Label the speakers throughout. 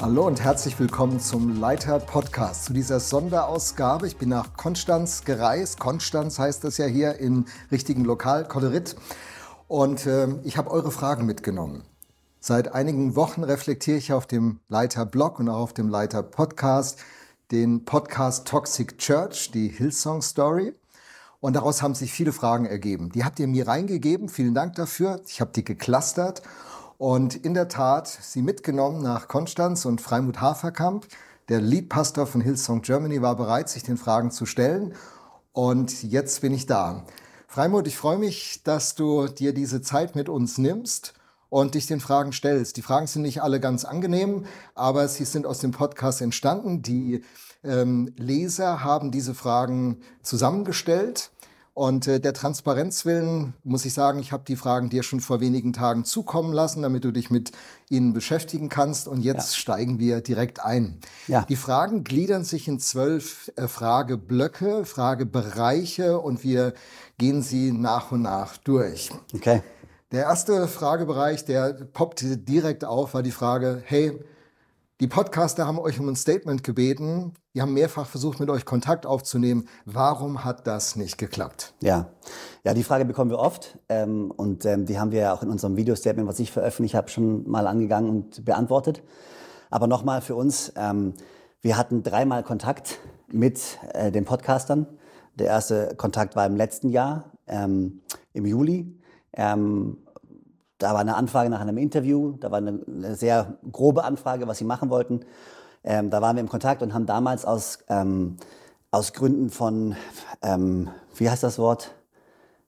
Speaker 1: Hallo und herzlich willkommen zum Leiter Podcast, zu dieser Sonderausgabe. Ich bin nach Konstanz gereist. Konstanz heißt das ja hier im richtigen Lokal, Kollerit. Und äh, ich habe eure Fragen mitgenommen. Seit einigen Wochen reflektiere ich auf dem Leiter Blog und auch auf dem Leiter Podcast den Podcast Toxic Church, die Hillsong Story. Und daraus haben sich viele Fragen ergeben. Die habt ihr mir reingegeben. Vielen Dank dafür. Ich habe die geklustert und in der Tat sie mitgenommen nach Konstanz und Freimut Haferkamp. Der Leadpastor von Hillsong Germany war bereit, sich den Fragen zu stellen. Und jetzt bin ich da. Freimut, ich freue mich, dass du dir diese Zeit mit uns nimmst und dich den Fragen stellst. Die Fragen sind nicht alle ganz angenehm, aber sie sind aus dem Podcast entstanden. Die ähm, Leser haben diese Fragen zusammengestellt. Und äh, der Transparenz willen muss ich sagen, ich habe die Fragen dir schon vor wenigen Tagen zukommen lassen, damit du dich mit ihnen beschäftigen kannst. Und jetzt ja. steigen wir direkt ein. Ja. Die Fragen gliedern sich in zwölf äh, Frageblöcke, Fragebereiche und wir gehen sie nach und nach durch.
Speaker 2: Okay.
Speaker 1: Der erste Fragebereich, der poppte direkt auf, war die Frage, hey, die Podcaster haben euch um ein Statement gebeten. Die haben mehrfach versucht, mit euch Kontakt aufzunehmen. Warum hat das nicht geklappt?
Speaker 2: Ja, ja, die Frage bekommen wir oft ähm, und ähm, die haben wir ja auch in unserem Video-Statement, was ich veröffentlicht habe, schon mal angegangen und beantwortet. Aber nochmal für uns: ähm, Wir hatten dreimal Kontakt mit äh, den Podcastern. Der erste Kontakt war im letzten Jahr, ähm, im Juli. Ähm, da war eine Anfrage nach einem Interview, da war eine, eine sehr grobe Anfrage, was sie machen wollten. Ähm, da waren wir im Kontakt und haben damals aus, ähm, aus Gründen von, ähm, wie heißt das Wort?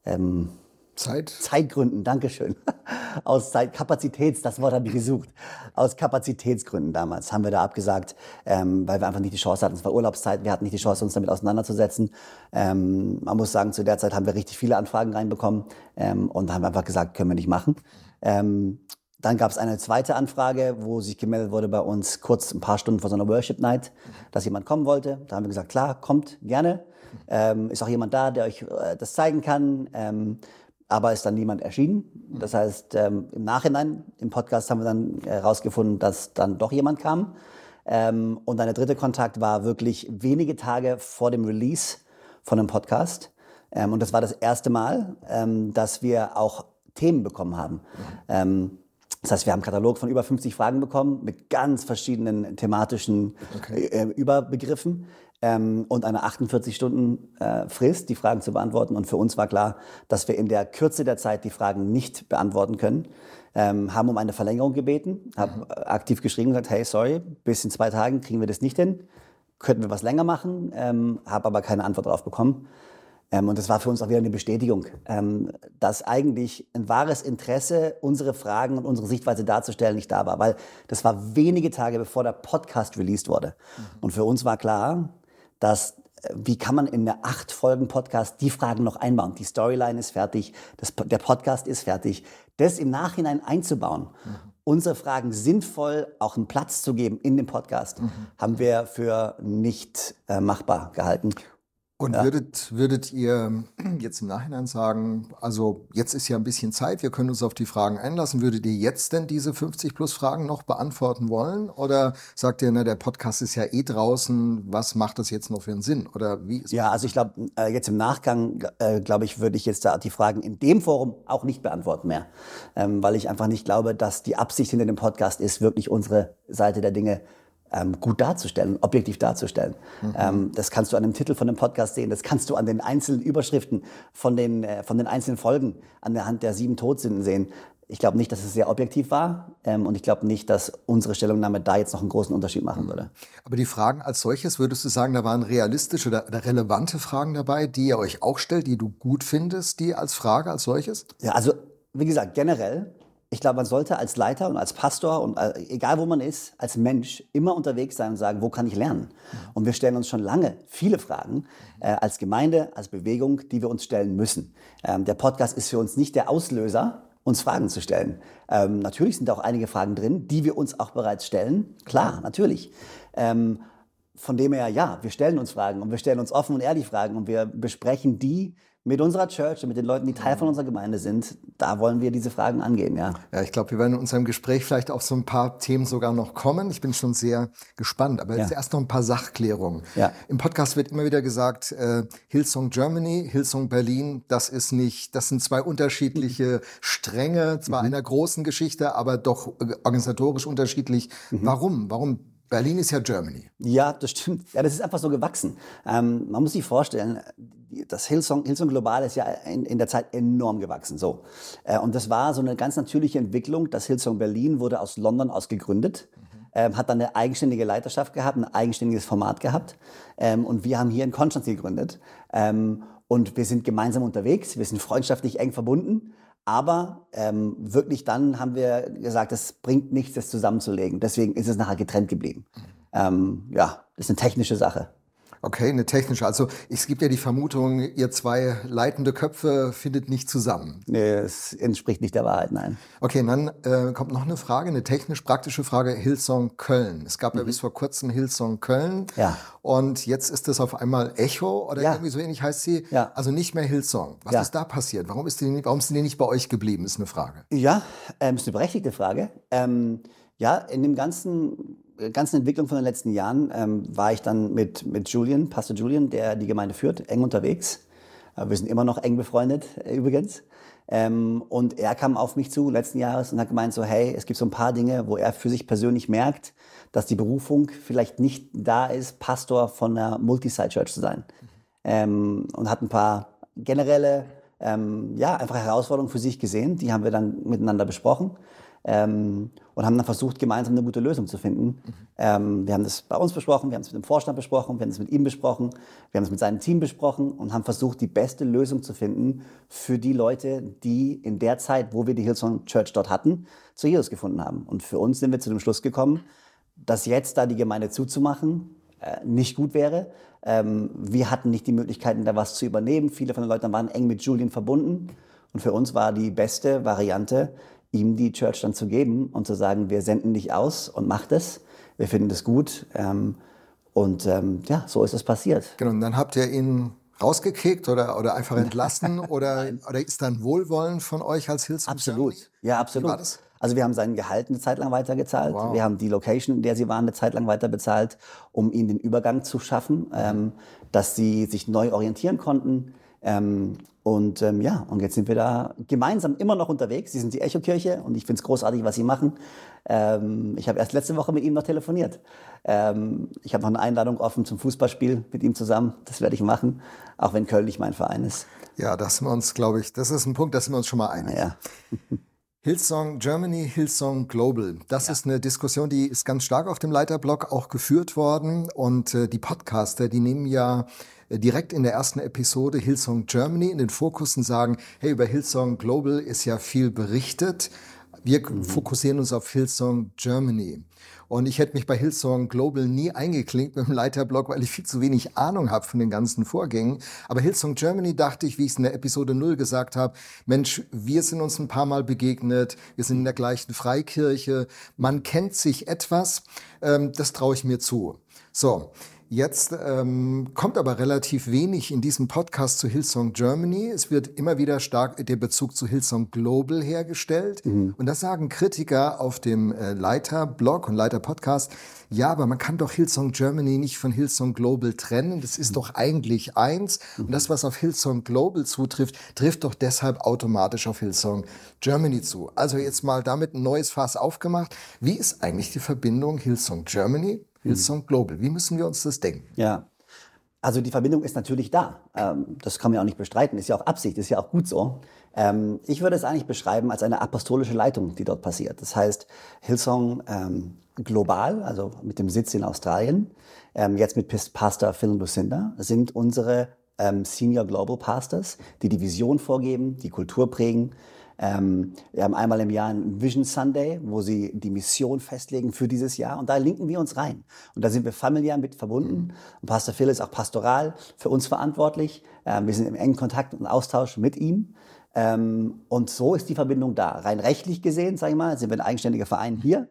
Speaker 1: Ähm, Zeit?
Speaker 2: Zeitgründen, Dankeschön. Aus Zeit, Kapazitäts, das Wort habe ich gesucht. Aus Kapazitätsgründen damals haben wir da abgesagt, ähm, weil wir einfach nicht die Chance hatten. Es war Urlaubszeit, wir hatten nicht die Chance, uns damit auseinanderzusetzen. Ähm, man muss sagen, zu der Zeit haben wir richtig viele Anfragen reinbekommen ähm, und haben einfach gesagt, können wir nicht machen. Ähm, dann gab es eine zweite Anfrage, wo sich gemeldet wurde bei uns kurz ein paar Stunden vor so einer Worship Night, dass jemand kommen wollte. Da haben wir gesagt, klar, kommt gerne. Ähm, ist auch jemand da, der euch äh, das zeigen kann. Ähm, aber ist dann niemand erschienen. Das heißt, ähm, im Nachhinein im Podcast haben wir dann herausgefunden, dass dann doch jemand kam. Ähm, und dann der dritte Kontakt war wirklich wenige Tage vor dem Release von einem Podcast. Ähm, und das war das erste Mal, ähm, dass wir auch Themen bekommen haben. Das heißt, wir haben einen Katalog von über 50 Fragen bekommen mit ganz verschiedenen thematischen okay. äh, Überbegriffen ähm, und eine 48 Stunden äh, Frist, die Fragen zu beantworten. Und für uns war klar, dass wir in der Kürze der Zeit die Fragen nicht beantworten können. Ähm, haben um eine Verlängerung gebeten, haben mhm. aktiv geschrieben und gesagt, hey, sorry, bis in zwei Tagen kriegen wir das nicht hin. Könnten wir was länger machen, ähm, habe aber keine Antwort darauf bekommen. Ähm, und das war für uns auch wieder eine Bestätigung, ähm, dass eigentlich ein wahres Interesse, unsere Fragen und unsere Sichtweise darzustellen, nicht da war. Weil das war wenige Tage bevor der Podcast released wurde. Mhm. Und für uns war klar, dass äh, wie kann man in einer acht Folgen Podcast die Fragen noch einbauen? Die Storyline ist fertig, das, der Podcast ist fertig. Das im Nachhinein einzubauen, mhm. unsere Fragen sinnvoll auch einen Platz zu geben in dem Podcast, mhm. haben wir für nicht äh, machbar gehalten.
Speaker 1: Und ja. würdet, würdet ihr jetzt im Nachhinein sagen, also jetzt ist ja ein bisschen Zeit, wir können uns auf die Fragen einlassen, würdet ihr jetzt denn diese 50 plus Fragen noch beantworten wollen? Oder sagt ihr, na, der Podcast ist ja eh draußen, was macht das jetzt noch für einen Sinn? Oder wie
Speaker 2: Ja, also ich glaube, äh, jetzt im Nachgang, äh, glaube ich, würde ich jetzt da die Fragen in dem Forum auch nicht beantworten mehr. Ähm, weil ich einfach nicht glaube, dass die Absicht hinter dem Podcast ist, wirklich unsere Seite der Dinge ähm, gut darzustellen, objektiv darzustellen. Mhm. Ähm, das kannst du an dem Titel von dem Podcast sehen, das kannst du an den einzelnen Überschriften von den, äh, von den einzelnen Folgen an der Hand der sieben Todsünden sehen. Ich glaube nicht, dass es sehr objektiv war ähm, und ich glaube nicht, dass unsere Stellungnahme da jetzt noch einen großen Unterschied machen würde.
Speaker 1: Aber die Fragen als solches, würdest du sagen, da waren realistische oder, oder relevante Fragen dabei, die ihr euch auch stellt, die du gut findest, die als Frage als solches?
Speaker 2: Ja, also wie gesagt, generell ich glaube, man sollte als Leiter und als Pastor und äh, egal wo man ist, als Mensch immer unterwegs sein und sagen, wo kann ich lernen? Und wir stellen uns schon lange viele Fragen äh, als Gemeinde, als Bewegung, die wir uns stellen müssen. Ähm, der Podcast ist für uns nicht der Auslöser, uns Fragen zu stellen. Ähm, natürlich sind auch einige Fragen drin, die wir uns auch bereits stellen. Klar, natürlich. Ähm, von dem her, ja, wir stellen uns Fragen und wir stellen uns offen und ehrlich Fragen und wir besprechen die mit unserer Church und mit den Leuten, die Teil von unserer Gemeinde sind, da wollen wir diese Fragen angehen, ja.
Speaker 1: Ja, ich glaube, wir werden in unserem Gespräch vielleicht auf so ein paar Themen sogar noch kommen. Ich bin schon sehr gespannt. Aber jetzt
Speaker 2: Ja.
Speaker 1: erst noch ein paar Sachklärungen.
Speaker 2: Ja.
Speaker 1: Im Podcast wird immer wieder gesagt, äh, Hillsong Germany, Hillsong Berlin, das ist nicht, das sind zwei unterschiedliche Stränge, zwar einer großen Geschichte, aber doch äh, organisatorisch unterschiedlich. Warum? Warum? Berlin ist ja Germany.
Speaker 2: Ja, das stimmt. Ja, das ist einfach so gewachsen. Ähm, man muss sich vorstellen, das Hillsong, Hillsong Global ist ja in, in der Zeit enorm gewachsen. So. Äh, und das war so eine ganz natürliche Entwicklung. Das Hillsong Berlin wurde aus London aus gegründet, ähm, hat dann eine eigenständige Leiterschaft gehabt, ein eigenständiges Format gehabt. Ähm, und wir haben hier in Konstanz gegründet. Ähm, und wir sind gemeinsam unterwegs, wir sind freundschaftlich eng verbunden. Aber ähm, wirklich dann haben wir gesagt, es bringt nichts, das zusammenzulegen. Deswegen ist es nachher getrennt geblieben. Ähm, ja, das ist eine technische Sache.
Speaker 1: Okay, eine technische. Also es gibt ja die Vermutung, ihr zwei leitende Köpfe findet nicht zusammen.
Speaker 2: Nee, Es entspricht nicht der Wahrheit, nein.
Speaker 1: Okay, und dann äh, kommt noch eine Frage, eine technisch-praktische Frage, Hillsong Köln. Es gab ja bis vor kurzem Hillsong Köln.
Speaker 2: Mhm. Ja.
Speaker 1: Und jetzt ist es auf einmal Echo oder
Speaker 2: Ja.
Speaker 1: irgendwie so ähnlich heißt sie.
Speaker 2: Ja.
Speaker 1: Also nicht mehr Hillsong. Was
Speaker 2: Ja.
Speaker 1: ist da passiert? Warum, ist die, nicht- warum sind die nicht bei euch geblieben, ist eine Frage.
Speaker 2: Ja, ähm, ist eine berechtigte Frage. Ähm, ja, in dem ganzen, ganzen Entwicklung von den letzten Jahren ähm, war ich dann mit, mit Julian, Pastor Julian, der die Gemeinde führt, eng unterwegs. Äh, wir sind immer noch eng befreundet, äh, übrigens. Ähm, und er kam auf mich zu letzten Jahres und hat gemeint so, hey, es gibt so ein paar Dinge, wo er für sich persönlich merkt, dass die Berufung vielleicht nicht da ist, Pastor von einer Multi-Site-Church zu sein. Ähm, und hat ein paar generelle, ähm, ja, einfach Herausforderungen für sich gesehen. Die haben wir dann miteinander besprochen ähm, und haben dann versucht, gemeinsam eine gute Lösung zu finden. Ähm, wir haben das bei uns besprochen, wir haben es mit dem Vorstand besprochen, wir haben es mit ihm besprochen, wir haben es mit seinem Team besprochen und haben versucht, die beste Lösung zu finden für die Leute, die in der Zeit, wo wir die Hillsong Church dort hatten, zu Jesus gefunden haben. Und für uns sind wir zu dem Schluss gekommen, dass jetzt da die Gemeinde zuzumachen äh, nicht gut wäre. Ähm, wir hatten nicht die Möglichkeiten, da was zu übernehmen. Viele von den Leuten waren eng mit Julian verbunden. Und für uns war die beste Variante, ihm die Church dann zu geben und zu sagen, wir senden dich aus und mach das. Wir finden das gut. Ähm, und ähm, ja, so ist es passiert.
Speaker 1: Genau, und dann habt ihr ihn rausgekickt oder, oder einfach entlassen oder, oder ist dann Wohlwollen von euch als Hillsong
Speaker 2: Absolut. Ja, absolut.
Speaker 1: Wie war das?
Speaker 2: Also wir haben sein Gehalt eine Zeit lang weitergezahlt. Wir haben die Location, in der sie waren, eine Zeit lang weiter bezahlt, um ihnen den Übergang zu schaffen, ähm, dass sie sich neu orientieren konnten. Ähm, und ähm, ja, und jetzt sind wir da gemeinsam immer noch unterwegs. Sie sind die Echo-Kirche und ich finde es großartig, was sie machen. Ähm, ich habe erst letzte Woche mit ihm noch telefoniert. Ähm, ich habe noch eine Einladung offen zum Fußballspiel mit ihm zusammen. Das werde ich machen, auch wenn Köln nicht mein Verein ist.
Speaker 1: Ja, das sind wir uns, glaube ich, das ist ein Punkt, da sind wir uns schon mal einig.
Speaker 2: Ja.
Speaker 1: Hillsong Germany, Hillsong Global. Das ist eine Diskussion, die ist ganz stark auf dem Leiterblock auch geführt worden. Und äh, die Podcaster, die nehmen ja direkt in der ersten Episode Hillsong Germany in den Fokus und sagen, hey, über Hillsong Global ist ja viel berichtet. Wir fokussieren uns auf Hillsong Germany. Und ich hätte mich bei Hillsong Global nie eingeklinkt mit dem Leiterblock, weil ich viel zu wenig Ahnung habe von den ganzen Vorgängen. Aber Hillsong Germany dachte ich, wie ich es in der Episode 0 gesagt habe, Mensch, wir sind uns ein paar Mal begegnet, wir sind in der gleichen Freikirche, man kennt sich etwas, ähm, das traue ich mir zu. So, Jetzt ähm, kommt aber relativ wenig in diesem Podcast zu Hillsong Germany. Es wird immer wieder stark der Bezug zu Hillsong Global hergestellt. Und das sagen Kritiker auf dem äh, Leiter-Blog und Leiter-Podcast. Ja, aber man kann doch Hillsong Germany nicht von Hillsong Global trennen. Das ist doch eigentlich eins. Und das, was auf Hillsong Global zutrifft, trifft doch deshalb automatisch auf Hillsong Germany zu. Also jetzt mal damit ein neues Fass aufgemacht. Wie ist eigentlich die Verbindung Hillsong Germany Hillsong Global. Wie müssen wir uns das denken?
Speaker 2: Ja. Also die Verbindung ist natürlich da. Ähm, das kann man ja auch nicht bestreiten. Ist ja auch Absicht, ist ja auch gut so. Ähm, ich würde es eigentlich beschreiben als eine apostolische Leitung, die dort passiert. Das heißt, Hillsong ähm, global, also mit dem Sitz in Australien, jetzt mit Pastor Phil und Lucinda, sind unsere Senior Global Pastors, die die Vision vorgeben, die Kultur prägen, ähm, wir haben einmal im Jahr einen Vision Sunday, wo sie die Mission festlegen für dieses Jahr und da linken wir uns rein. Und da sind wir familiär mit verbunden. Und Pastor Phil ist auch pastoral für uns verantwortlich. Ähm, wir sind im engen Kontakt und Austausch mit ihm. Ähm, und so ist die Verbindung da. Rein rechtlich gesehen, sage ich mal, sind wir ein eigenständiger Verein hier.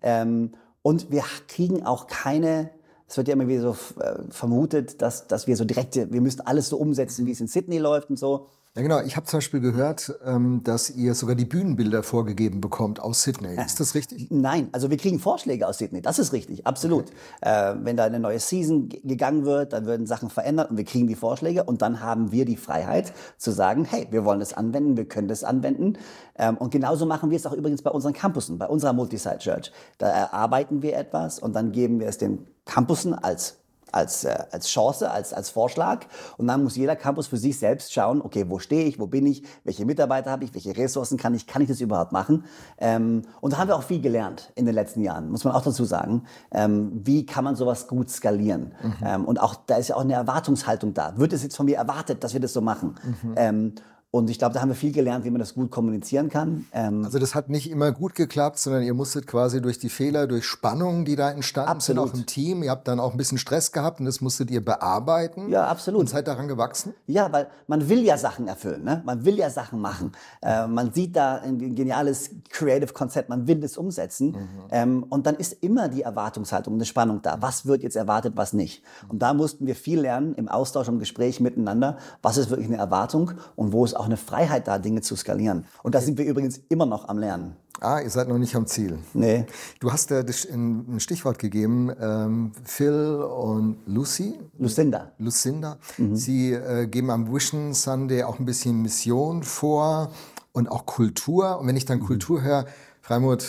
Speaker 2: Ähm, und wir kriegen auch keine es wird ja immer wieder so äh, vermutet, dass, dass wir so direkt, wir müssen alles so umsetzen, wie es in Sydney läuft und so.
Speaker 1: Ja, genau. Ich habe zum Beispiel gehört, ähm, dass ihr sogar die Bühnenbilder vorgegeben bekommt aus Sydney. Ist das richtig?
Speaker 2: Nein, also wir kriegen Vorschläge aus Sydney. Das ist richtig, absolut. Okay. Äh, wenn da eine neue Season gegangen wird, dann würden Sachen verändert und wir kriegen die Vorschläge und dann haben wir die Freiheit zu sagen, hey, wir wollen das anwenden, wir können das anwenden. Ähm, und genauso machen wir es auch übrigens bei unseren Campussen, bei unserer Multisite Church. Da erarbeiten wir etwas und dann geben wir es den Campussen als als, äh, als Chance, als, als Vorschlag. Und dann muss jeder Campus für sich selbst schauen, okay, wo stehe ich, wo bin ich, welche Mitarbeiter habe ich, welche Ressourcen kann ich, kann ich das überhaupt machen? Ähm, und da haben wir auch viel gelernt in den letzten Jahren, muss man auch dazu sagen. Ähm, wie kann man sowas gut skalieren? Mhm. Ähm, und auch, da ist ja auch eine Erwartungshaltung da. Wird es jetzt von mir erwartet, dass wir das so machen? Mhm. Und ich glaube, da haben wir viel gelernt, wie man das gut kommunizieren kann.
Speaker 1: Ähm also das hat nicht immer gut geklappt, sondern ihr musstet quasi durch die Fehler, durch Spannungen, die da entstanden absolut. sind, auch im Team. Ihr habt dann auch ein bisschen Stress gehabt und das musstet ihr bearbeiten.
Speaker 2: Ja, absolut. Und
Speaker 1: seid daran gewachsen?
Speaker 2: Ja, weil man will ja Sachen erfüllen. Ne? Man will ja Sachen machen. Äh, man sieht da ein geniales Creative-Konzept, man will es umsetzen. Mhm. Ähm, und dann ist immer die Erwartungshaltung, eine Spannung da. Was wird jetzt erwartet, was nicht? Und da mussten wir viel lernen im Austausch, im Gespräch miteinander. Was ist wirklich eine Erwartung und wo ist auch eine Freiheit da, Dinge zu skalieren. Und da sind wir übrigens immer noch am Lernen.
Speaker 1: Ah, ihr seid noch nicht am Ziel.
Speaker 2: Nee.
Speaker 1: Du hast ja ein Stichwort gegeben, ähm, Phil und Lucy.
Speaker 2: Lucinda.
Speaker 1: Lucinda. Mhm. Sie äh, geben am Vision Sunday auch ein bisschen Mission vor und auch Kultur. Und wenn ich dann mhm. Kultur höre, Freimut,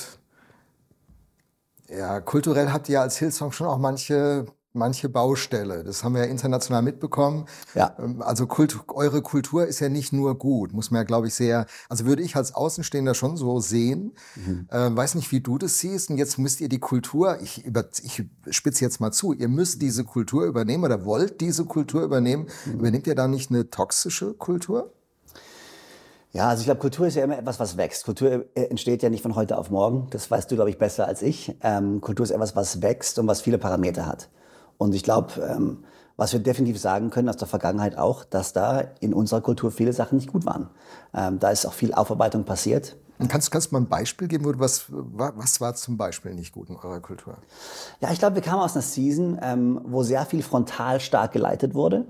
Speaker 1: ja, kulturell habt ihr als Hillsong schon auch manche manche Baustelle. Das haben wir ja international mitbekommen.
Speaker 2: Ja.
Speaker 1: Ähm, also Kult, eure Kultur ist ja nicht nur gut, muss man ja, glaube ich, sehr, also würde ich als Außenstehender schon so sehen. Mhm. Äh, weiß nicht, wie du das siehst. Und jetzt müsst ihr die Kultur, ich, über, ich spitze jetzt mal zu, ihr müsst diese Kultur übernehmen oder wollt diese Kultur übernehmen. Mhm. Übernehmt ihr da nicht eine toxische Kultur?
Speaker 2: Ja, also ich glaube, Kultur ist ja immer etwas, was wächst. Kultur äh, entsteht ja nicht von heute auf morgen. Das weißt du, glaube ich, besser als ich. Ähm, Kultur ist etwas, was wächst und was viele Parameter hat. Und ich glaube, ähm, was wir definitiv sagen können aus der Vergangenheit auch, dass da in unserer Kultur viele Sachen nicht gut waren. Ähm, da ist auch viel Aufarbeitung passiert.
Speaker 1: Und kannst, kannst du mal ein Beispiel geben, was, was war zum Beispiel nicht gut in eurer Kultur?
Speaker 2: Ja, ich glaube, wir kamen aus einer Season, ähm, wo sehr viel frontal stark geleitet wurde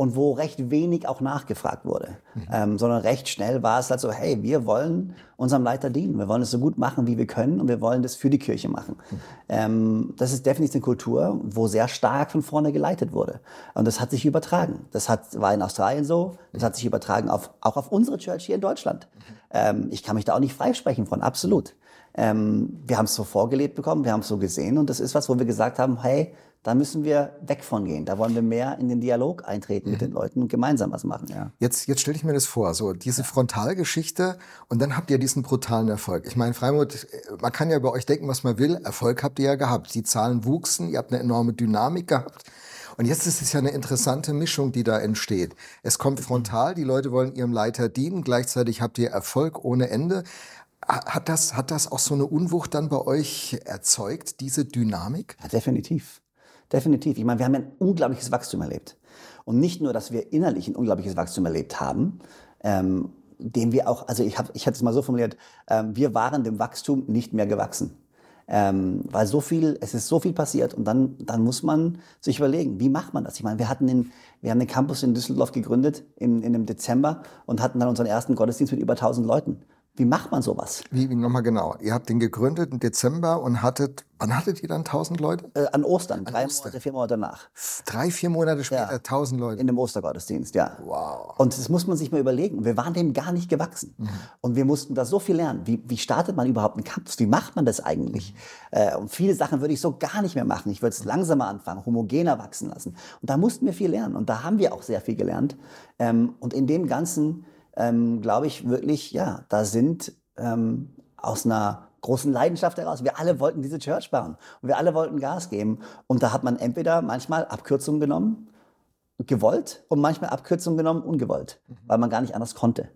Speaker 2: und wo recht wenig auch nachgefragt wurde, mhm. ähm, sondern recht schnell war es halt so, hey, wir wollen unserem Leiter dienen, wir wollen es so gut machen, wie wir können und wir wollen das für die Kirche machen. Mhm. Ähm, das ist definitiv eine Kultur, wo sehr stark von vorne geleitet wurde und das hat sich übertragen. Das hat, war in Australien so, das hat sich übertragen auf, auch auf unsere Church hier in Deutschland. Mhm. Ähm, ich kann mich da auch nicht freisprechen von, absolut. Ähm, wir haben es so vorgelebt bekommen, wir haben es so gesehen und das ist was, wo wir gesagt haben, hey, da müssen wir weg von gehen. Da wollen wir mehr in den Dialog eintreten mhm. mit den Leuten und gemeinsam was machen. Ja.
Speaker 1: Jetzt, jetzt stelle ich mir das vor, so diese Frontalgeschichte und dann habt ihr diesen brutalen Erfolg. Ich meine, Freimut, man kann ja über euch denken, was man will. Erfolg habt ihr ja gehabt. Die Zahlen wuchsen, ihr habt eine enorme Dynamik gehabt. Und jetzt ist es ja eine interessante Mischung, die da entsteht. Es kommt frontal, die Leute wollen ihrem Leiter dienen, gleichzeitig habt ihr Erfolg ohne Ende. Hat das, hat das auch so eine Unwucht dann bei euch erzeugt, diese Dynamik?
Speaker 2: Ja, definitiv. Definitiv. Ich meine, wir haben ein unglaubliches Wachstum erlebt. Und nicht nur, dass wir innerlich ein unglaubliches Wachstum erlebt haben, ähm, dem wir auch, also ich, hab, ich hatte es mal so formuliert, ähm, wir waren dem Wachstum nicht mehr gewachsen. Ähm, weil so viel, es ist so viel passiert und dann, dann muss man sich überlegen, wie macht man das? Ich meine, wir hatten den, wir haben den Campus in Düsseldorf gegründet in, in dem Dezember und hatten dann unseren ersten Gottesdienst mit über 1000 Leuten. Wie macht man sowas?
Speaker 1: Wie, wie nochmal genau? Ihr habt den gegründet im Dezember und hattet, wann hattet ihr dann 1000 Leute?
Speaker 2: Äh, an Ostern, an drei Ostern. Monate, vier Monate danach.
Speaker 1: Drei, vier Monate später ja. 1000 Leute?
Speaker 2: In dem Ostergottesdienst, ja.
Speaker 1: Wow.
Speaker 2: Und das muss man sich mal überlegen. Wir waren dem gar nicht gewachsen. Mhm. Und wir mussten da so viel lernen. Wie, wie startet man überhaupt einen Kampf? Wie macht man das eigentlich? Mhm. Äh, und viele Sachen würde ich so gar nicht mehr machen. Ich würde es langsamer anfangen, homogener wachsen lassen. Und da mussten wir viel lernen. Und da haben wir auch sehr viel gelernt. Ähm, und in dem Ganzen ähm, glaube ich wirklich, ja, da sind ähm, aus einer großen Leidenschaft heraus. Wir alle wollten diese Church bauen und wir alle wollten Gas geben. Und da hat man entweder manchmal Abkürzungen genommen, gewollt, und manchmal Abkürzungen genommen, ungewollt, mhm. weil man gar nicht anders konnte.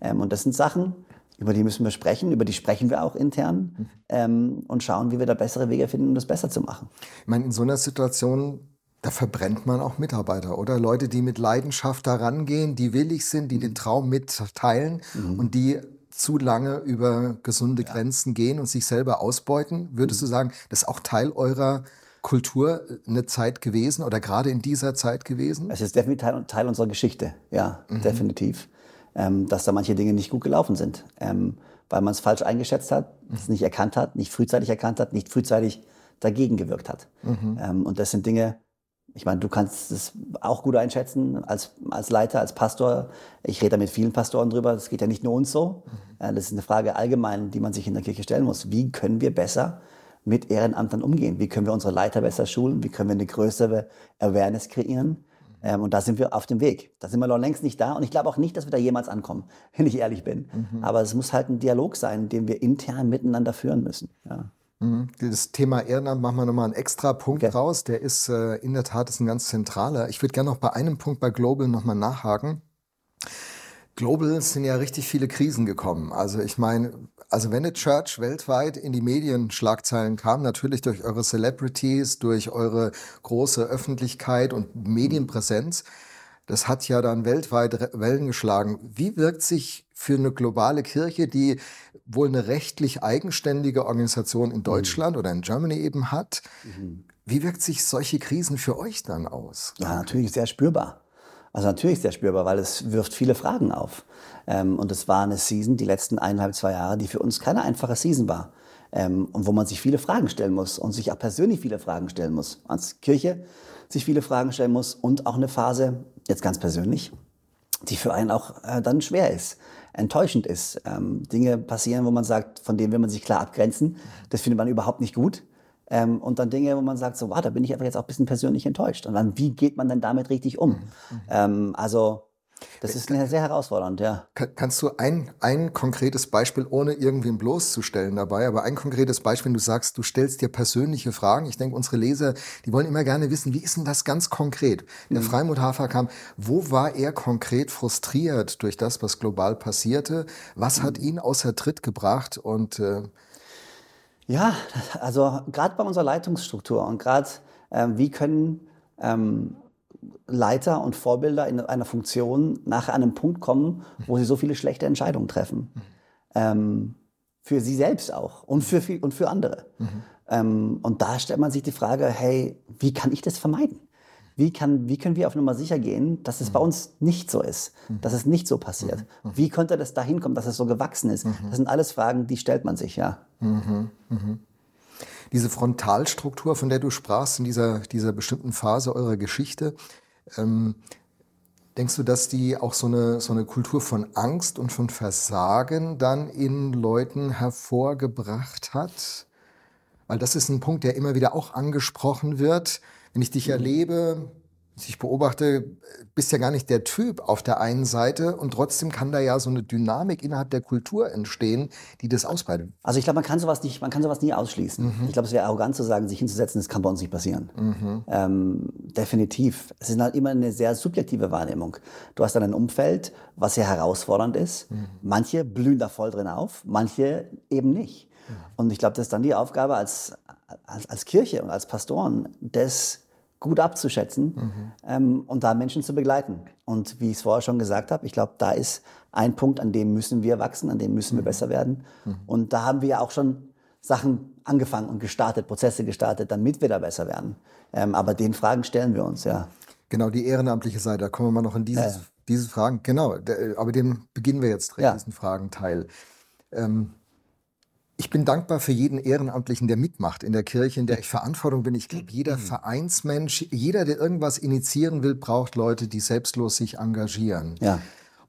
Speaker 2: Ähm, und das sind Sachen, über die müssen wir sprechen, über die sprechen wir auch intern mhm. ähm, und schauen, wie wir da bessere Wege finden, um das besser zu machen.
Speaker 1: Ich meine, in so einer Situation da verbrennt man auch Mitarbeiter, oder? Leute, die mit Leidenschaft da rangehen, die willig sind, die den Traum mitteilen mhm. und die zu lange über gesunde ja. Grenzen gehen und sich selber ausbeuten. Würdest mhm. du sagen, das ist auch Teil eurer Kultur eine Zeit gewesen oder gerade in dieser Zeit gewesen?
Speaker 2: Es ist definitiv Teil, Teil unserer Geschichte, ja, mhm. definitiv. Ähm, dass da manche Dinge nicht gut gelaufen sind, ähm, weil man es falsch eingeschätzt hat, es nicht erkannt hat, nicht frühzeitig erkannt hat, nicht frühzeitig dagegen gewirkt hat. Mhm. Ähm, und das sind Dinge, ich meine, du kannst es auch gut einschätzen als, als Leiter, als Pastor. Ich rede da mit vielen Pastoren drüber. Das geht ja nicht nur uns so. Mhm. Das ist eine Frage allgemein, die man sich in der Kirche stellen muss. Wie können wir besser mit Ehrenamtern umgehen? Wie können wir unsere Leiter besser schulen? Wie können wir eine größere Awareness kreieren? Ähm, und da sind wir auf dem Weg. Da sind wir noch längst nicht da. Und ich glaube auch nicht, dass wir da jemals ankommen, wenn ich ehrlich bin. Mhm. Aber es muss halt ein Dialog sein, den wir intern miteinander führen müssen. Ja.
Speaker 1: Mhm. Das Thema Ehrenamt machen wir nochmal einen extra Punkt okay. raus. Der ist äh, in der Tat ist ein ganz zentraler. Ich würde gerne noch bei einem Punkt bei Global nochmal nachhaken. Global sind ja richtig viele Krisen gekommen. Also ich meine, also wenn eine Church weltweit in die Medienschlagzeilen kam, natürlich durch eure Celebrities, durch eure große Öffentlichkeit und Medienpräsenz, das hat ja dann weltweit Wellen geschlagen. Wie wirkt sich für eine globale Kirche, die wohl eine rechtlich eigenständige Organisation in Deutschland mhm. oder in Germany eben hat, mhm. wie wirkt sich solche Krisen für euch dann aus?
Speaker 2: Ja, natürlich sehr spürbar. Also natürlich sehr spürbar, weil es wirft viele Fragen auf. Ähm, und es war eine Season, die letzten eineinhalb, zwei Jahre, die für uns keine einfache Season war. Ähm, und wo man sich viele Fragen stellen muss und sich auch persönlich viele Fragen stellen muss. Als Kirche sich viele Fragen stellen muss und auch eine Phase, jetzt ganz persönlich, die für einen auch äh, dann schwer ist, enttäuschend ist. Ähm, Dinge passieren, wo man sagt, von denen will man sich klar abgrenzen. Das findet man überhaupt nicht gut. Ähm, und dann Dinge, wo man sagt, so, wow, da bin ich einfach jetzt auch ein bisschen persönlich enttäuscht. Und dann, wie geht man denn damit richtig um? Mhm. Ähm, also, das ist sehr herausfordernd, ja.
Speaker 1: Kannst du ein, ein konkretes Beispiel, ohne irgendwen bloßzustellen dabei, aber ein konkretes Beispiel, wenn du sagst, du stellst dir persönliche Fragen. Ich denke, unsere Leser, die wollen immer gerne wissen, wie ist denn das ganz konkret? Der mhm. Freimut Hafer kam, wo war er konkret frustriert durch das, was global passierte? Was hat mhm. ihn außer Tritt gebracht und äh,
Speaker 2: ja, also gerade bei unserer Leitungsstruktur und gerade äh, wie können ähm, Leiter und Vorbilder in einer Funktion nachher an einen Punkt kommen, wo sie so viele schlechte Entscheidungen treffen. Ähm, für sie selbst auch und für, viel, und für andere. Mhm. Ähm, und da stellt man sich die Frage, hey, wie kann ich das vermeiden? Wie, kann, wie können wir auf Nummer sicher gehen, dass es mhm. bei uns nicht so ist, mhm. dass es nicht so passiert? Mhm. Wie könnte das dahin kommen, dass es so gewachsen ist? Mhm. Das sind alles Fragen, die stellt man sich, ja. Mhm.
Speaker 1: Mhm. Diese Frontalstruktur, von der du sprachst in dieser, dieser bestimmten Phase eurer Geschichte, ähm, denkst du, dass die auch so eine, so eine Kultur von Angst und von Versagen dann in Leuten hervorgebracht hat? Weil das ist ein Punkt, der immer wieder auch angesprochen wird. Wenn ich dich erlebe, ich beobachte, bist ja gar nicht der Typ auf der einen Seite und trotzdem kann da ja so eine Dynamik innerhalb der Kultur entstehen, die das ausbreitet.
Speaker 2: Also ich glaube, man kann sowas nicht, man kann sowas nie ausschließen. Mhm. Ich glaube, es wäre arrogant zu sagen, sich hinzusetzen, das kann bei uns nicht passieren. Mhm. Ähm, definitiv. Es ist halt immer eine sehr subjektive Wahrnehmung. Du hast dann ein Umfeld, was sehr herausfordernd ist. Mhm. Manche blühen da voll drin auf, manche eben nicht. Mhm. Und ich glaube, das ist dann die Aufgabe als, als, als Kirche und als Pastoren, das gut abzuschätzen mhm. ähm, und da Menschen zu begleiten. Und wie ich es vorher schon gesagt habe, ich glaube, da ist ein Punkt, an dem müssen wir wachsen, an dem müssen wir mhm. besser werden. Mhm. Und da haben wir ja auch schon Sachen angefangen und gestartet, Prozesse gestartet, damit wir da besser werden. Ähm, aber den Fragen stellen wir uns, ja.
Speaker 1: Genau, die ehrenamtliche Seite, da kommen wir mal noch in dieses, ja. diese Fragen. Genau, der, aber den beginnen wir jetzt ja. diesen Fragenteil. Ähm, ich bin dankbar für jeden Ehrenamtlichen, der mitmacht in der Kirche, in der ich Verantwortung bin. Ich glaube, jeder mhm. Vereinsmensch, jeder, der irgendwas initiieren will, braucht Leute, die selbstlos sich engagieren. Ja.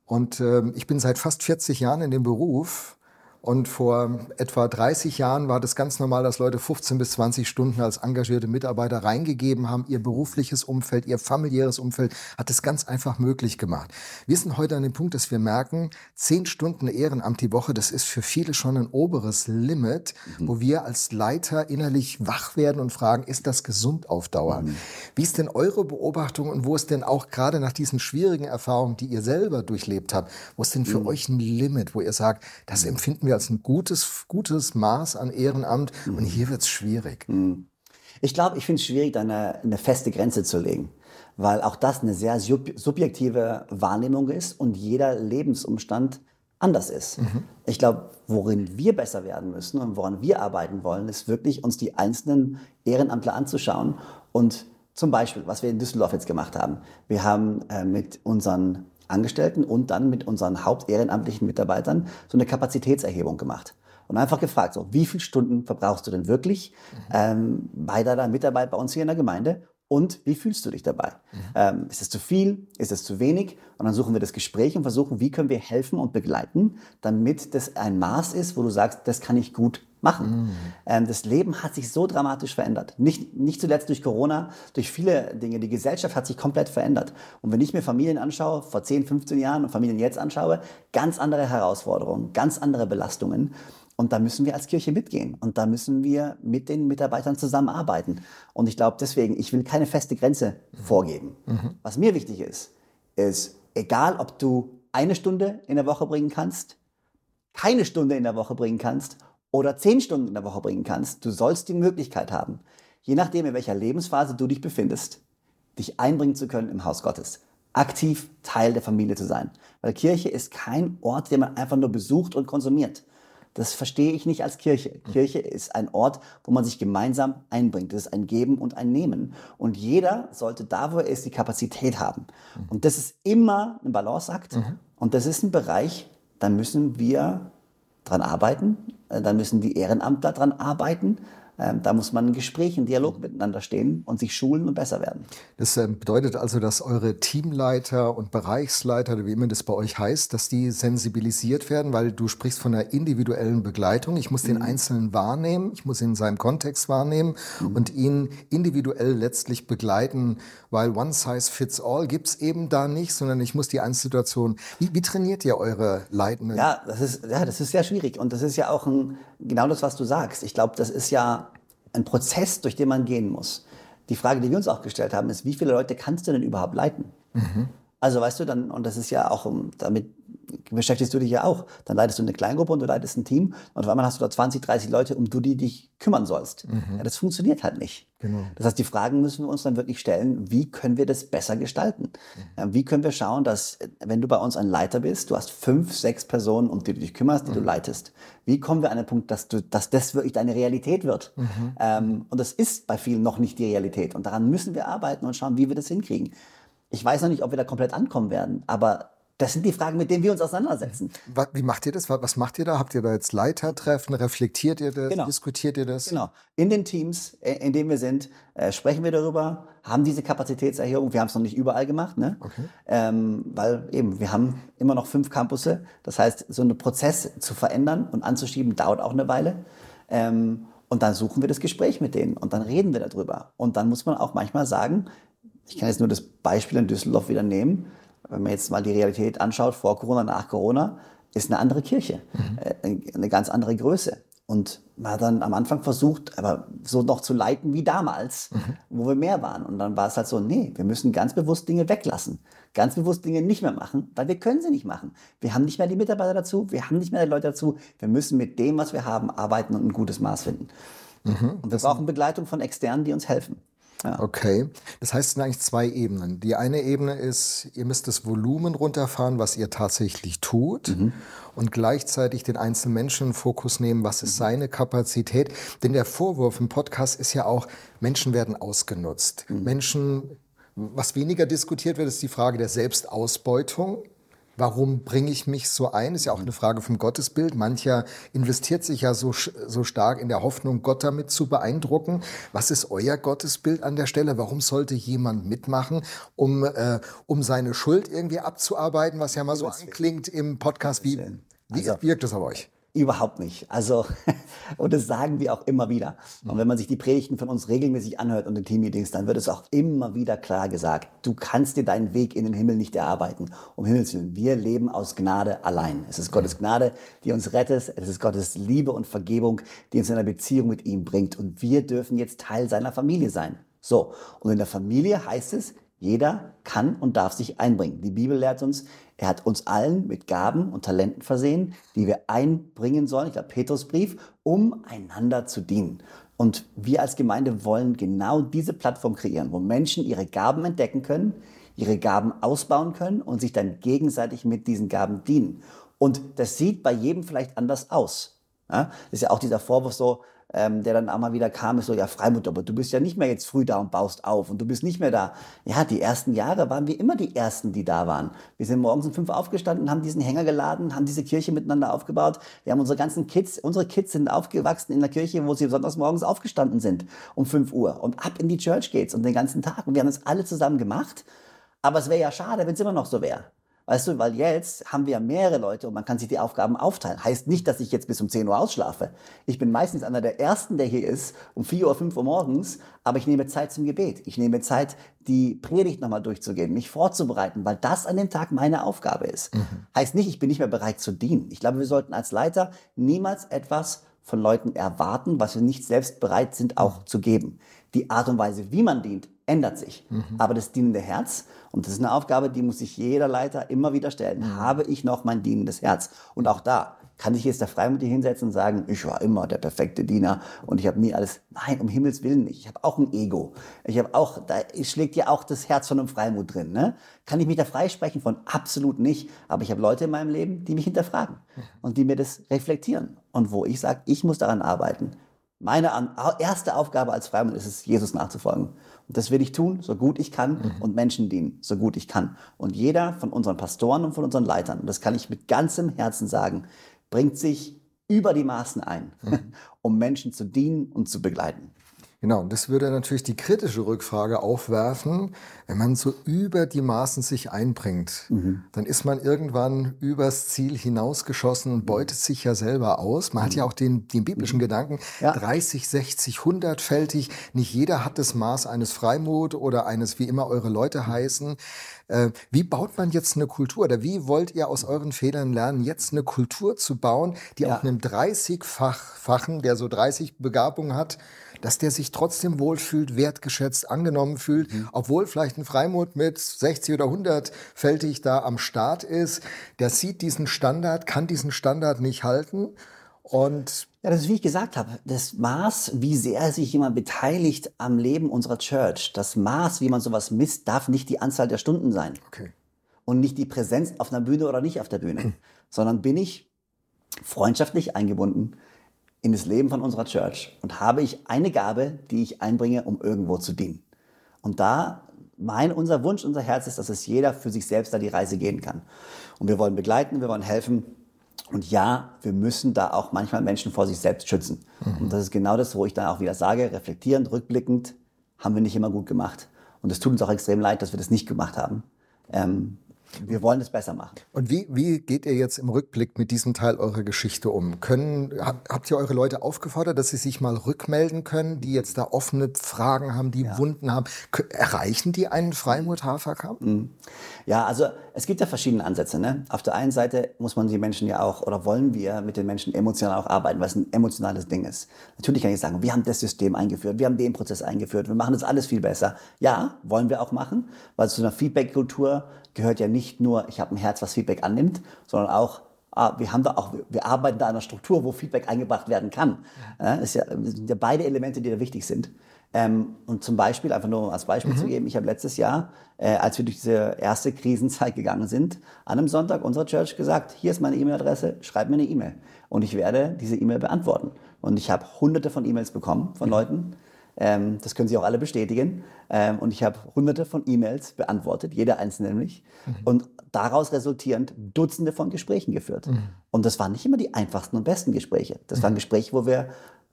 Speaker 1: Und äh, ich bin seit fast 40 Jahren in dem Beruf und vor etwa 30 Jahren war das ganz normal, dass Leute 15 bis 20 Stunden als engagierte Mitarbeiter reingegeben haben. Ihr berufliches Umfeld, ihr familiäres Umfeld hat es ganz einfach möglich gemacht. Wir sind heute an dem Punkt, dass wir merken, 10 Stunden Ehrenamt die Woche, das ist für viele schon ein oberes Limit, mhm. wo wir als Leiter innerlich wach werden und fragen, ist das gesund auf Dauer? Mhm. Wie ist denn eure Beobachtung und wo ist denn auch gerade nach diesen schwierigen Erfahrungen, die ihr selber durchlebt habt, wo ist denn für mhm. euch ein Limit, wo ihr sagt, das mhm. empfinden wir wir als ein gutes, gutes Maß an Ehrenamt mhm. und hier wird es schwierig. Mhm.
Speaker 2: Ich glaube, ich finde es schwierig, da eine, eine feste Grenze zu legen, weil auch das eine sehr sub subjektive Wahrnehmung ist und jeder Lebensumstand anders ist. Mhm. Ich glaube, worin wir besser werden müssen und woran wir arbeiten wollen, ist wirklich uns die einzelnen Ehrenamtler anzuschauen und zum Beispiel, was wir in Düsseldorf jetzt gemacht haben. Wir haben äh, mit unseren Angestellten und dann mit unseren hauptehrenamtlichen Mitarbeitern so eine Kapazitätserhebung gemacht. Und einfach gefragt, so, wie viele Stunden verbrauchst du denn wirklich mhm. ähm, bei deiner Mitarbeit bei uns hier in der Gemeinde? Und wie fühlst du dich dabei? Mhm. Ähm, ist es zu viel? Ist es zu wenig? Und dann suchen wir das Gespräch und versuchen, wie können wir helfen und begleiten, damit das ein Maß ist, wo du sagst, das kann ich gut machen. Mhm. Ähm, das Leben hat sich so dramatisch verändert. Nicht, nicht zuletzt durch Corona, durch viele Dinge. Die Gesellschaft hat sich komplett verändert. Und wenn ich mir Familien anschaue, vor 10, 15 Jahren und Familien jetzt anschaue, ganz andere Herausforderungen, ganz andere Belastungen. Und da müssen wir als Kirche mitgehen. Und da müssen wir mit den Mitarbeitern zusammenarbeiten. Und ich glaube deswegen, ich will keine feste Grenze mhm. vorgeben. Mhm. Was mir wichtig ist, ist, egal ob du eine Stunde in der Woche bringen kannst, keine Stunde in der Woche bringen kannst oder zehn Stunden in der Woche bringen kannst, du sollst die Möglichkeit haben, je nachdem, in welcher Lebensphase du dich befindest, dich einbringen zu können im Haus Gottes. Aktiv Teil der Familie zu sein. Weil Kirche ist kein Ort, den man einfach nur besucht und konsumiert. Das verstehe ich nicht als Kirche. Kirche ist ein Ort, wo man sich gemeinsam einbringt. Das ist ein Geben und ein Nehmen. Und jeder sollte da, wo er ist, die Kapazität haben. Und das ist immer ein Balanceakt. Mhm. Und das ist ein Bereich, da müssen wir dran arbeiten. Äh, da müssen die Ehrenamtler dran arbeiten. Ähm, da muss man ein Gespräch, ein Dialog miteinander stehen und sich schulen und besser werden.
Speaker 1: Das ähm, bedeutet also, dass eure Teamleiter und Bereichsleiter, wie immer das bei euch heißt, dass die sensibilisiert werden, weil du sprichst von einer individuellen Begleitung. Ich muss den mhm. Einzelnen wahrnehmen, ich muss ihn in seinem Kontext wahrnehmen mhm. und ihn individuell letztlich begleiten, weil One Size Fits All gibt es eben da nicht, sondern ich muss die Einzelsituation. Wie, wie trainiert ihr eure Leitenden?
Speaker 2: Ja, das ist, ja, das ist sehr schwierig und das ist ja auch ein, genau das, was du sagst. Ich glaube, das ist ja ein Prozess, durch den man gehen muss. Die Frage, die wir uns auch gestellt haben, ist, wie viele Leute kannst du denn überhaupt leiten? Mhm. Also weißt du, dann, und das ist ja auch, damit beschäftigst du dich ja auch. Dann leitest du eine Kleingruppe und du leitest ein Team und auf einmal hast du da 20, 30 Leute, um die dich kümmern sollst. Mhm. Ja, das funktioniert halt nicht. Genau. Das heißt, die Fragen müssen wir uns dann wirklich stellen, wie können wir das besser gestalten? Mhm. Wie können wir schauen, dass, wenn du bei uns ein Leiter bist, du hast fünf, sechs Personen, um die du dich kümmerst, die mhm. du leitest. Wie kommen wir an den Punkt, dass, du, dass das wirklich deine Realität wird? Mhm. Ähm, und das ist bei vielen noch nicht die Realität. Und daran müssen wir arbeiten und schauen, wie wir das hinkriegen. Ich weiß noch nicht, ob wir da komplett ankommen werden, aber das sind die Fragen, mit denen wir uns auseinandersetzen.
Speaker 1: Wie macht ihr das? Was macht ihr da? Habt ihr da jetzt Leitertreffen? Reflektiert ihr das? Genau. Diskutiert ihr das?
Speaker 2: Genau. In den Teams, äh, in denen wir sind, äh, sprechen wir darüber, haben diese Kapazitätserhöhung. Wir haben es noch nicht überall gemacht, ne? Okay. Ähm, weil eben, wir haben immer noch fünf Campusse. Das heißt, so einen Prozess zu verändern und anzuschieben, dauert auch eine Weile. Ähm, und dann suchen wir das Gespräch mit denen und dann reden wir darüber. Und dann muss man auch manchmal sagen, ich kann jetzt nur das Beispiel in Düsseldorf wieder nehmen, wenn man jetzt mal die Realität anschaut, vor Corona, nach Corona, ist eine andere Kirche, mhm. Äh, eine ganz andere Größe. Und man hat dann am Anfang versucht, aber so noch zu leiten wie damals, mhm. wo wir mehr waren. Und dann war es halt so, nee, wir müssen ganz bewusst Dinge weglassen. Ganz bewusst Dinge nicht mehr machen, weil wir können sie nicht machen. Wir haben nicht mehr die Mitarbeiter dazu, wir haben nicht mehr die Leute dazu. Wir müssen mit dem, was wir haben, arbeiten und ein gutes Maß finden. Mhm. Und wir brauchen Begleitung von Externen, die uns helfen.
Speaker 1: Ja. Okay. Das heißt, es sind eigentlich zwei Ebenen. Die eine Ebene ist, ihr müsst das Volumen runterfahren, was ihr tatsächlich tut. Mhm. Und gleichzeitig den einzelnen Menschen in Fokus nehmen, was ist mhm. seine Kapazität. Denn der Vorwurf im Podcast ist ja auch, Menschen werden ausgenutzt. Mhm. Menschen, was weniger diskutiert wird, ist die Frage der Selbstausbeutung. Warum bringe ich mich so ein? Ist ja auch eine Frage vom Gottesbild. Mancher investiert sich ja so, so stark in der Hoffnung, Gott damit zu beeindrucken. Was ist euer Gottesbild an der Stelle? Warum sollte jemand mitmachen, um, äh, um seine Schuld irgendwie abzuarbeiten, was ja mal so anklingt im Podcast? Wie, wie also, wirkt das auf euch?
Speaker 2: Überhaupt nicht. Also, und das sagen wir auch immer wieder. Und wenn man sich die Predigten von uns regelmäßig anhört und in Teammeetings, dann wird es auch immer wieder klar gesagt, du kannst dir deinen Weg in den Himmel nicht erarbeiten. Um Himmels Willen, wir leben aus Gnade allein. Es ist Gottes Gnade, die uns rettet. Es ist Gottes Liebe und Vergebung, die uns in einer Beziehung mit ihm bringt. Und wir dürfen jetzt Teil seiner Familie sein. So. Und in der Familie heißt es, jeder kann und darf sich einbringen. Die Bibel lehrt uns, er hat uns allen mit Gaben und Talenten versehen, die wir einbringen sollen, ich glaube Petrusbrief, um einander zu dienen. Und wir als Gemeinde wollen genau diese Plattform kreieren, wo Menschen ihre Gaben entdecken können, ihre Gaben ausbauen können und sich dann gegenseitig mit diesen Gaben dienen. Und das sieht bei jedem vielleicht anders aus. Ja? Das ist ja auch dieser Vorwurf so, ähm, der dann auch mal wieder kam, ist so, ja, Freimut, aber du bist ja nicht mehr jetzt früh da und baust auf und du bist nicht mehr da. Ja, die ersten Jahre waren wir immer die Ersten, die da waren. Wir sind morgens um fünf aufgestanden, haben diesen Hänger geladen, haben diese Kirche miteinander aufgebaut. Wir haben unsere ganzen Kids, unsere Kids sind aufgewachsen in der Kirche, wo sie besonders morgens aufgestanden sind, um fünf Uhr. Und ab in die Church geht's und den ganzen Tag. Und wir haben das alle zusammen gemacht. Aber es wäre ja schade, wenn es immer noch so wäre. Weißt du, weil jetzt haben wir mehrere Leute und man kann sich die Aufgaben aufteilen. Heißt nicht, dass ich jetzt bis um 10 Uhr ausschlafe. Ich bin meistens einer der Ersten, der hier ist, um 4 Uhr, 5 Uhr morgens, aber ich nehme Zeit zum Gebet. Ich nehme Zeit, die Predigt nochmal durchzugehen, mich vorzubereiten, weil das an dem Tag meine Aufgabe ist. Mhm. Heißt nicht, ich bin nicht mehr bereit zu dienen. Ich glaube, wir sollten als Leiter niemals etwas von Leuten erwarten, was wir nicht selbst bereit sind auch mhm. zu geben. Die Art und Weise, wie man dient, ändert sich. Mhm. Aber das dienende Herz, und das ist eine Aufgabe, die muss sich jeder Leiter immer wieder stellen. Mhm. Habe ich noch mein dienendes Herz? Und auch da kann ich jetzt der Freimut hinsetzen und sagen, ich war immer der perfekte Diener und ich habe nie alles. Nein, um Himmels Willen nicht. Ich habe auch ein Ego. Ich habe auch, da schlägt ja auch das Herz von einem Freimut drin. Ne? Kann ich mich da freisprechen von? Absolut nicht. Aber ich habe Leute in meinem Leben, die mich hinterfragen mhm. und die mir das reflektieren. Und wo ich sage, ich muss daran arbeiten. Meine erste Aufgabe als Freimut ist es, Jesus nachzufolgen. Und das will ich tun, so gut ich kann mhm. und Menschen dienen, so gut ich kann. Und jeder von unseren Pastoren und von unseren Leitern, und das kann ich mit ganzem Herzen sagen, bringt sich über die Maßen ein, mhm. um Menschen zu dienen und zu begleiten.
Speaker 1: Genau, und das würde natürlich die kritische Rückfrage aufwerfen, wenn man so über die Maßen sich einbringt, mhm. dann ist man irgendwann übers Ziel hinausgeschossen und beutet sich ja selber aus. Man mhm. hat ja auch den, den biblischen mhm. Gedanken, ja. 30, 60, 100-fältig. Nicht jeder hat das Maß eines Freimut oder eines, wie immer eure Leute heißen. Äh, wie baut man jetzt eine Kultur oder wie wollt ihr aus euren Fehlern lernen, jetzt eine Kultur zu bauen, die ja. auch einem 30-fachen, der so 30 Begabungen hat, dass der sich trotzdem wohlfühlt, wertgeschätzt, angenommen fühlt, mhm. obwohl vielleicht ein Freimut mit 60 oder 100-fältig da am Start ist. Der sieht diesen Standard, kann diesen Standard nicht halten und
Speaker 2: ja, das ist, wie ich gesagt habe, das Maß, wie sehr sich jemand beteiligt am Leben unserer Church, das Maß, wie man sowas misst, darf nicht die Anzahl der Stunden sein. Okay. Und nicht die Präsenz auf einer Bühne oder nicht auf der Bühne, sondern bin ich freundschaftlich eingebunden, in das Leben von unserer Church und habe ich eine Gabe, die ich einbringe, um irgendwo zu dienen. Und da mein, unser Wunsch, unser Herz ist, dass es jeder für sich selbst da die Reise gehen kann. Und wir wollen begleiten, wir wollen helfen. Und ja, wir müssen da auch manchmal Menschen vor sich selbst schützen. Mhm. Und das ist genau das, wo ich dann auch wieder sage, reflektierend, rückblickend, haben wir nicht immer gut gemacht. Und es tut uns auch extrem leid, dass wir das nicht gemacht haben. Ähm, wir wollen es besser machen.
Speaker 1: Und wie, wie geht ihr jetzt im Rückblick mit diesem Teil eurer Geschichte um? Können, habt ihr eure Leute aufgefordert, dass sie sich mal rückmelden können, die jetzt da offene Fragen haben, die ja. Wunden haben? Erreichen die einen Freimut-Haferkamp? Mhm.
Speaker 2: Ja, also es gibt ja verschiedene Ansätze. Ne? Auf der einen Seite muss man die Menschen ja auch, oder wollen wir mit den Menschen emotional auch arbeiten, weil es ein emotionales Ding ist. Natürlich kann ich sagen, wir haben das System eingeführt, wir haben den Prozess eingeführt, wir machen das alles viel besser. Ja, wollen wir auch machen, weil zu einer Feedback-Kultur gehört ja nicht nur, ich habe ein Herz, was Feedback annimmt, sondern auch, ah, wir haben da auch, wir arbeiten da an einer Struktur, wo Feedback eingebracht werden kann. Ja, das, ja, das sind ja beide Elemente, die da wichtig sind. Ähm, und zum Beispiel, einfach nur als Beispiel mhm. zu geben, ich habe letztes Jahr, äh, als wir durch diese erste Krisenzeit gegangen sind, an einem Sonntag unserer Church gesagt, hier ist meine E-Mail-Adresse, schreib mir eine E-Mail. Und ich werde diese E-Mail beantworten. Und ich habe hunderte von E-Mails bekommen von Leuten, ähm, das können Sie auch alle bestätigen. Ähm, und ich habe hunderte von E-Mails beantwortet, jeder einzelne nämlich. Mhm. Und daraus resultierend Dutzende von Gesprächen geführt. Mhm. Und das waren nicht immer die einfachsten und besten Gespräche. Das mhm. waren Gespräche, wo wir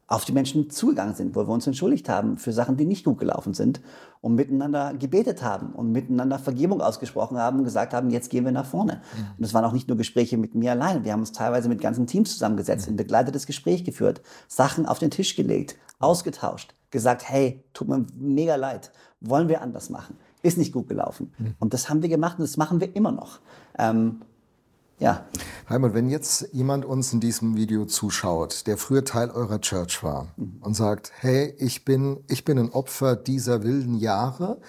Speaker 2: auf die Menschen zugegangen sind, wo wir uns entschuldigt haben für Sachen, die nicht gut gelaufen sind und miteinander gebetet haben und miteinander Vergebung ausgesprochen haben und gesagt haben, jetzt gehen wir nach vorne. Mhm. Und es waren auch nicht nur Gespräche mit mir allein, wir haben uns teilweise mit ganzen Teams zusammengesetzt, mhm. ein begleitetes Gespräch geführt, Sachen auf den Tisch gelegt, ausgetauscht, gesagt, hey, tut mir mega leid, wollen wir anders machen, ist nicht gut gelaufen. Mhm. Und das haben wir gemacht und das machen wir immer noch. Ähm, ja.
Speaker 1: Heimat, wenn jetzt jemand uns in diesem Video zuschaut, der früher Teil eurer Church war mhm. und sagt, hey, ich bin, ich bin ein Opfer dieser wilden Jahre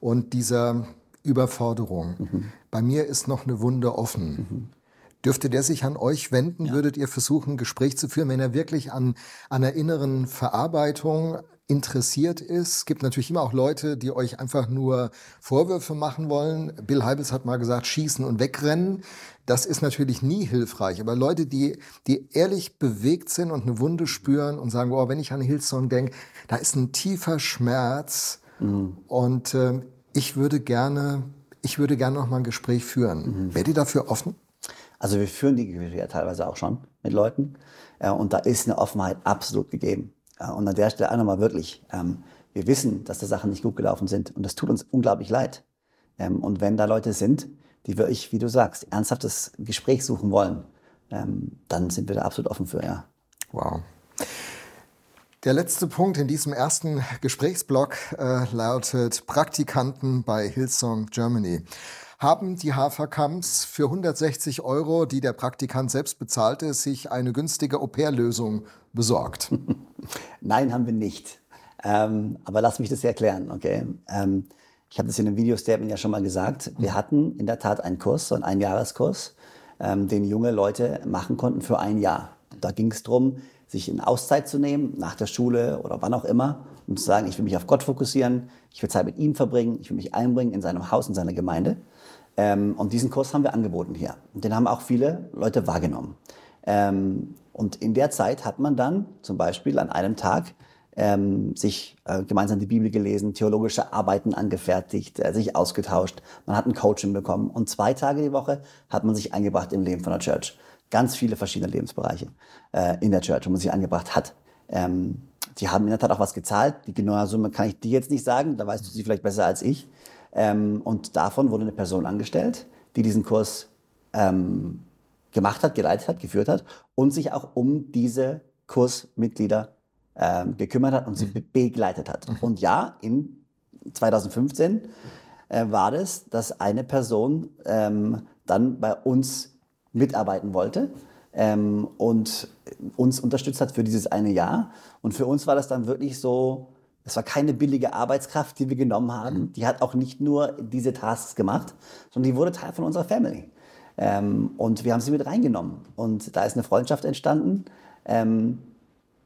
Speaker 1: und dieser Überforderung. Mhm. Bei mir ist noch eine Wunde offen. Mhm. Dürfte der sich an euch wenden? Ja. Würdet ihr versuchen, ein Gespräch zu führen, wenn er wirklich an, an einer inneren Verarbeitung interessiert ist. Es gibt natürlich immer auch Leute, die euch einfach nur Vorwürfe machen wollen. Bill Heibels hat mal gesagt, schießen und wegrennen. Das ist natürlich nie hilfreich. Aber Leute, die, die ehrlich bewegt sind und eine Wunde spüren und sagen, oh, wenn ich an Hillsong denke, da ist ein tiefer Schmerz. Mhm. Und äh, ich würde gerne, ich würde gerne noch mal ein Gespräch führen. Mhm. Wäre die dafür offen?
Speaker 2: Also wir führen die Gespräche ja teilweise auch schon mit Leuten. Äh, und da ist eine Offenheit absolut gegeben. Äh, und an der Stelle auch nochmal wirklich, ähm, wir wissen, dass da Sachen nicht gut gelaufen sind und das tut uns unglaublich leid. Ähm, und wenn da Leute sind, die wirklich, wie du sagst, ernsthaftes Gespräch suchen wollen, ähm, dann sind wir da absolut offen für, ja.
Speaker 1: Wow. Der letzte Punkt in diesem ersten Gesprächsblock äh, lautet Praktikanten bei Hillsong Germany. Haben die Haferkamps für 160 Euro, die der Praktikant selbst bezahlte, sich eine günstige Au-pair-Lösung besorgt?
Speaker 2: Nein, haben wir nicht. Ähm, aber lass mich das erklären, okay? Ähm, ich habe das in einem Video-Statement ja schon mal gesagt. Wir hatten in der Tat einen Kurs, so einen Einjahreskurs, ähm, den junge Leute machen konnten für ein Jahr. Da ging es darum, sich in Auszeit zu nehmen, nach der Schule oder wann auch immer, und zu sagen, ich will mich auf Gott fokussieren, ich will Zeit mit ihm verbringen, ich will mich einbringen in seinem Haus, in seiner Gemeinde. Ähm, und diesen Kurs haben wir angeboten hier. Und den haben auch viele Leute wahrgenommen. Ähm, und in der Zeit hat man dann zum Beispiel an einem Tag ähm, sich äh, gemeinsam die Bibel gelesen, theologische Arbeiten angefertigt, äh, sich ausgetauscht. Man hat ein Coaching bekommen. Und zwei Tage die Woche hat man sich eingebracht im Leben von der Church. Ganz viele verschiedene Lebensbereiche äh, in der Church, wo man sich eingebracht hat. Ähm, die haben in der Tat auch was gezahlt. Die genaue Summe kann ich dir jetzt nicht sagen, da weißt du sie vielleicht besser als ich. Ähm, und davon wurde eine Person angestellt, die diesen Kurs ähm, gemacht hat, geleitet hat, geführt hat und sich auch um diese Kursmitglieder ähm, gekümmert hat und sie mhm. begleitet hat. Mhm. Und ja, in 2015 äh, war das, dass eine Person ähm, dann bei uns mitarbeiten wollte ähm, und uns unterstützt hat für dieses eine Jahr. Und für uns war das dann wirklich so, es war keine billige Arbeitskraft, die wir genommen haben. Mhm. Die hat auch nicht nur diese Tasks gemacht, sondern die wurde Teil von unserer Family. Ähm, und wir haben sie mit reingenommen. Und da ist eine Freundschaft entstanden. Ähm,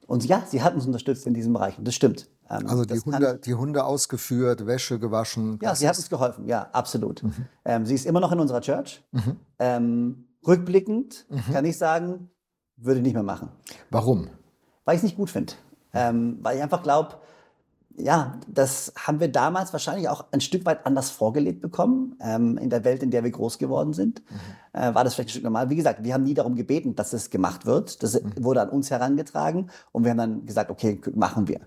Speaker 2: und ja, sie hat uns unterstützt in diesem Bereich. Und das stimmt.
Speaker 1: Ähm, also die Hunde, die Hunde ausgeführt, Wäsche gewaschen.
Speaker 2: Ja, sie hat uns geholfen. Ja, absolut. Mhm. Ähm, sie ist immer noch in unserer Church. Mhm. Ähm, rückblickend mhm. kann ich sagen, würde ich nicht mehr machen.
Speaker 1: Warum?
Speaker 2: Weil ich es nicht gut finde. Ähm, weil ich einfach glaube, ja, das haben wir damals wahrscheinlich auch ein Stück weit anders vorgelebt bekommen. Ähm, in der Welt, in der wir groß geworden sind, mhm. äh, war das vielleicht ein Stück normal. Wie gesagt, wir haben nie darum gebeten, dass es gemacht wird. Das mhm. wurde an uns herangetragen und wir haben dann gesagt, okay, machen wir.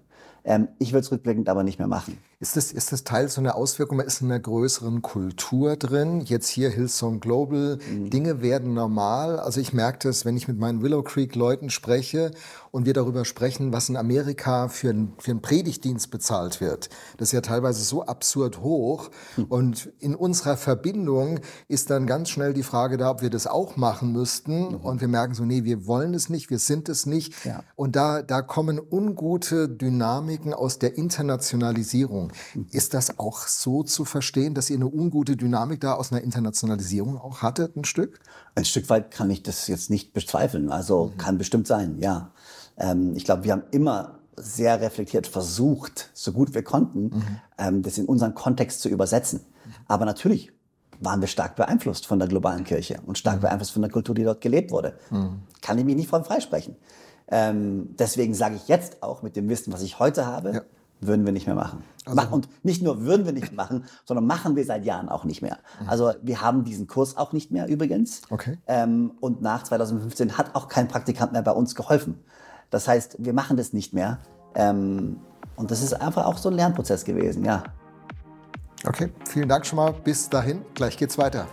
Speaker 2: Ähm, ich würde es rückblickend aber nicht mehr machen.
Speaker 1: Ist das, ist das Teil so eine Auswirkung? Man ist in einer größeren Kultur drin. Jetzt hier Hillsong Global. Mhm. Dinge werden normal. Also ich merke das, wenn ich mit meinen Willow Creek Leuten spreche und wir darüber sprechen, was in Amerika für, ein, für einen Predigtdienst bezahlt wird. Das ist ja teilweise so absurd hoch. Mhm. Und in unserer Verbindung ist dann ganz schnell die Frage da, ob wir das auch machen müssten. Mhm. Und wir merken so, nee, wir wollen es nicht, wir sind es nicht. Ja. Und da, da kommen ungute Dynamiken aus der Internationalisierung. Ist das auch so zu verstehen, dass ihr eine ungute Dynamik da aus einer Internationalisierung auch hattet, ein Stück?
Speaker 2: Ein Stück weit kann ich das jetzt nicht bezweifeln. Also mhm. kann bestimmt sein, ja. Ähm, ich glaube, wir haben immer sehr reflektiert versucht, so gut wir konnten, mhm. ähm, das in unseren Kontext zu übersetzen. Mhm. Aber natürlich waren wir stark beeinflusst von der globalen Kirche und stark mhm. beeinflusst von der Kultur, die dort gelebt wurde. Mhm. Kann ich mich nicht von freisprechen. Ähm, deswegen sage ich jetzt auch mit dem Wissen, was ich heute habe, ja würden wir nicht mehr machen. Also, und nicht nur würden wir nicht machen, sondern machen wir seit Jahren auch nicht mehr. Also wir haben diesen Kurs auch nicht mehr übrigens.
Speaker 1: Okay.
Speaker 2: Ähm, und nach 2015 hat auch kein Praktikant mehr bei uns geholfen. Das heißt, wir machen das nicht mehr. Ähm, und das ist einfach auch so ein Lernprozess gewesen, ja.
Speaker 1: Okay, vielen Dank schon mal. Bis dahin. Gleich geht's weiter.